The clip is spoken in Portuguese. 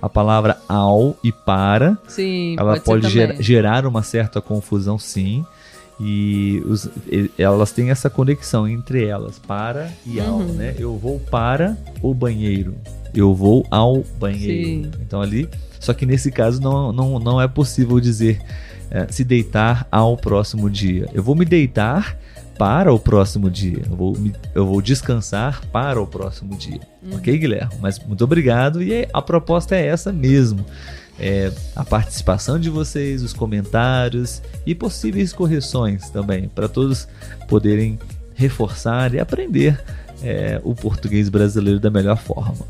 a palavra ao e para. Sim, Ela pode, pode ger- gerar uma certa confusão, sim. E os- e- elas têm essa conexão entre elas, para e ao, Uhum. né? Eu vou para o banheiro. Eu vou ao banheiro. Sim. Então ali. Só que nesse caso não, não, não é possível dizer eh, se deitar ao próximo dia. Eu vou me deitar para o próximo dia. Eu vou, me- eu vou descansar para o próximo dia. Uhum. Ok, Guilherme? Mas muito obrigado. E a proposta é essa mesmo. É, a participação de vocês, os comentários e possíveis correções também, para todos poderem reforçar e aprender é, o português brasileiro da melhor forma.